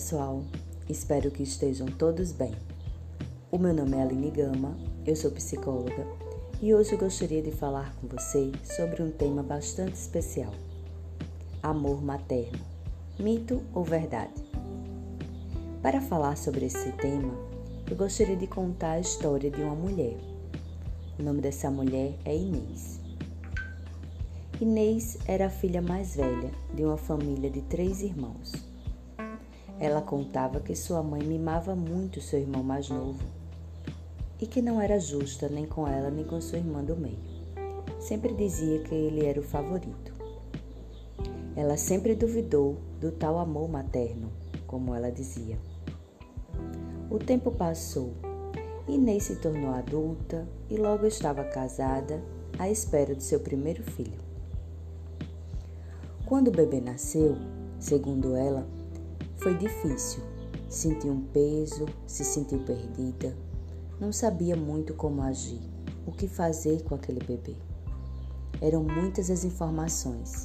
pessoal, espero que estejam todos bem. O meu nome é Aline Gama, eu sou psicóloga e hoje gostaria de falar com você sobre um tema bastante especial: amor materno, mito ou verdade? Para falar sobre esse tema, eu gostaria de contar a história de uma mulher. O nome dessa mulher é Inês. Inês era a filha mais velha de uma família de três irmãos. Ela contava que sua mãe mimava muito seu irmão mais novo e que não era justa nem com ela nem com sua irmã do meio. Sempre dizia que ele era o favorito. Ela sempre duvidou do tal amor materno, como ela dizia. O tempo passou. Inês se tornou adulta e logo estava casada à espera de seu primeiro filho. Quando o bebê nasceu, segundo ela, foi difícil. Sentiu um peso, se sentiu perdida, não sabia muito como agir, o que fazer com aquele bebê. Eram muitas as informações,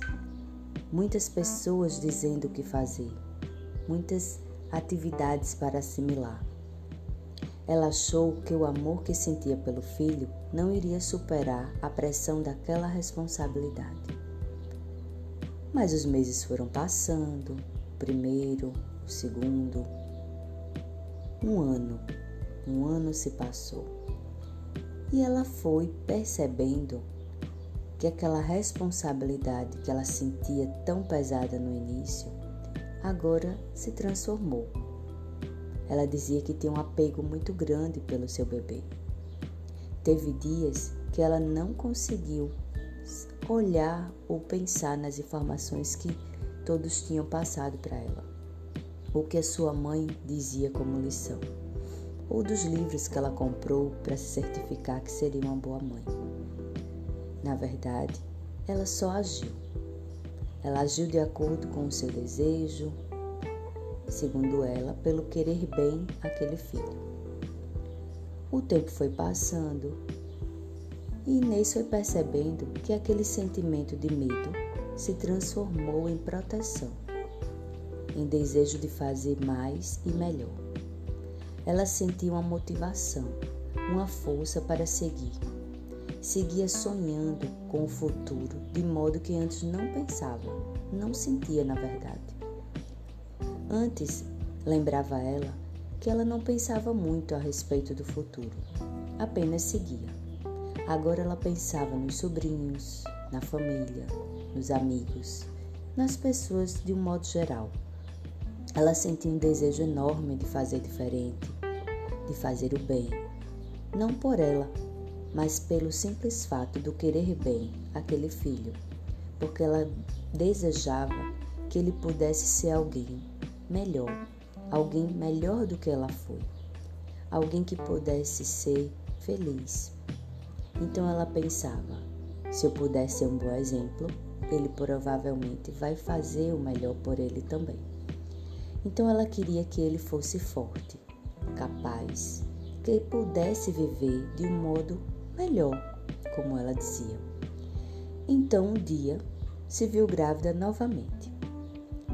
muitas pessoas dizendo o que fazer, muitas atividades para assimilar. Ela achou que o amor que sentia pelo filho não iria superar a pressão daquela responsabilidade. Mas os meses foram passando, primeiro, o segundo. Um ano, um ano se passou. E ela foi percebendo que aquela responsabilidade que ela sentia tão pesada no início, agora se transformou. Ela dizia que tinha um apego muito grande pelo seu bebê. Teve dias que ela não conseguiu olhar ou pensar nas informações que todos tinham passado para ela, ou que a sua mãe dizia como lição, ou dos livros que ela comprou para se certificar que seria uma boa mãe. Na verdade, ela só agiu. Ela agiu de acordo com o seu desejo, segundo ela, pelo querer bem aquele filho. O tempo foi passando e Inês foi percebendo que aquele sentimento de medo se transformou em proteção, em desejo de fazer mais e melhor. Ela sentiu uma motivação, uma força para seguir. Seguia sonhando com o futuro de modo que antes não pensava, não sentia na verdade. Antes, lembrava ela que ela não pensava muito a respeito do futuro, apenas seguia. Agora ela pensava nos sobrinhos, na família, nos amigos, nas pessoas de um modo geral. Ela sentia um desejo enorme de fazer diferente, de fazer o bem, não por ela, mas pelo simples fato do querer bem aquele filho, porque ela desejava que ele pudesse ser alguém melhor, alguém melhor do que ela foi, alguém que pudesse ser feliz, então ela pensava: se eu puder ser um bom exemplo, ele provavelmente vai fazer o melhor por ele também. Então ela queria que ele fosse forte, capaz, que ele pudesse viver de um modo melhor, como ela dizia. Então um dia se viu grávida novamente.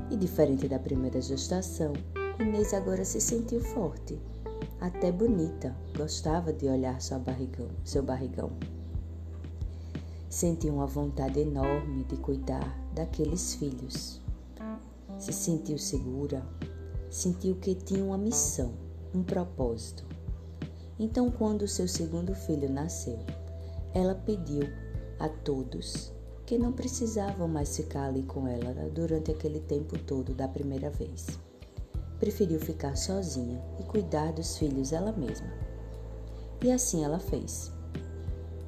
E diferente da primeira gestação, Inês agora se sentiu forte até bonita, gostava de olhar barrigão, seu barrigão. Sentiu uma vontade enorme de cuidar daqueles filhos. Se sentiu segura, sentiu que tinha uma missão, um propósito. Então, quando seu segundo filho nasceu, ela pediu a todos que não precisavam mais ficar ali com ela durante aquele tempo todo da primeira vez preferiu ficar sozinha e cuidar dos filhos ela mesma. E assim ela fez.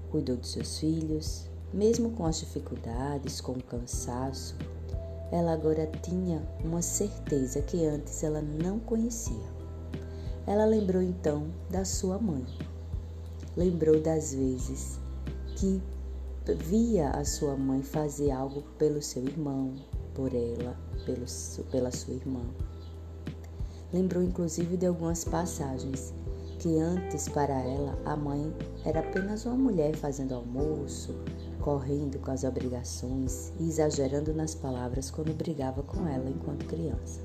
Cuidou dos seus filhos, mesmo com as dificuldades, com o cansaço, ela agora tinha uma certeza que antes ela não conhecia. Ela lembrou então da sua mãe. Lembrou das vezes que via a sua mãe fazer algo pelo seu irmão, por ela, pelo, pela sua irmã. Lembrou inclusive de algumas passagens que antes para ela a mãe era apenas uma mulher fazendo almoço, correndo com as obrigações e exagerando nas palavras quando brigava com ela enquanto criança.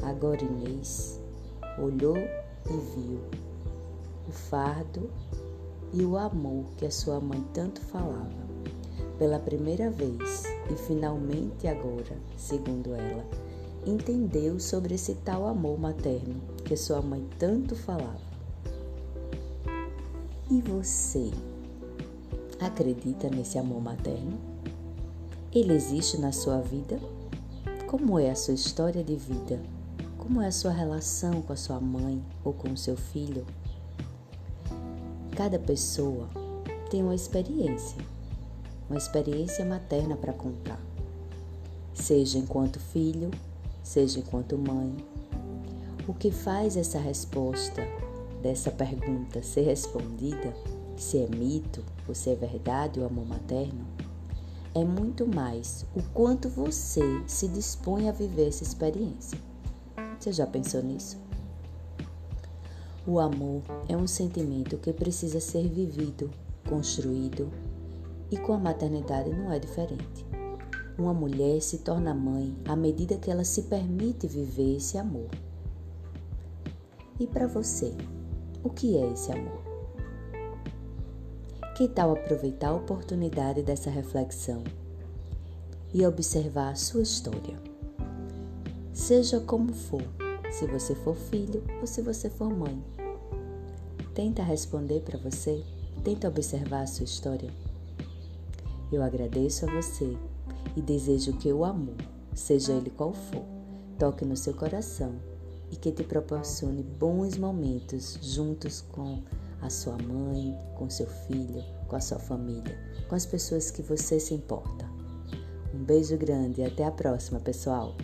Agora Inês olhou e viu o fardo e o amor que a sua mãe tanto falava. Pela primeira vez e finalmente agora, segundo ela, entendeu sobre esse tal amor materno que sua mãe tanto falava. E você acredita nesse amor materno? Ele existe na sua vida? Como é a sua história de vida? Como é a sua relação com a sua mãe ou com o seu filho? Cada pessoa tem uma experiência, uma experiência materna para contar, seja enquanto filho, seja enquanto mãe. O que faz essa resposta dessa pergunta ser respondida, se é mito ou se é verdade o amor materno, é muito mais o quanto você se dispõe a viver essa experiência. Você já pensou nisso? O amor é um sentimento que precisa ser vivido, construído, e com a maternidade não é diferente. Uma mulher se torna mãe à medida que ela se permite viver esse amor. E para você, o que é esse amor? Que tal aproveitar a oportunidade dessa reflexão e observar a sua história? Seja como for, se você for filho ou se você for mãe. Tenta responder para você, tenta observar a sua história. Eu agradeço a você e desejo que o amor, seja ele qual for, toque no seu coração e que te proporcione bons momentos juntos com a sua mãe, com seu filho, com a sua família, com as pessoas que você se importa. Um beijo grande e até a próxima, pessoal!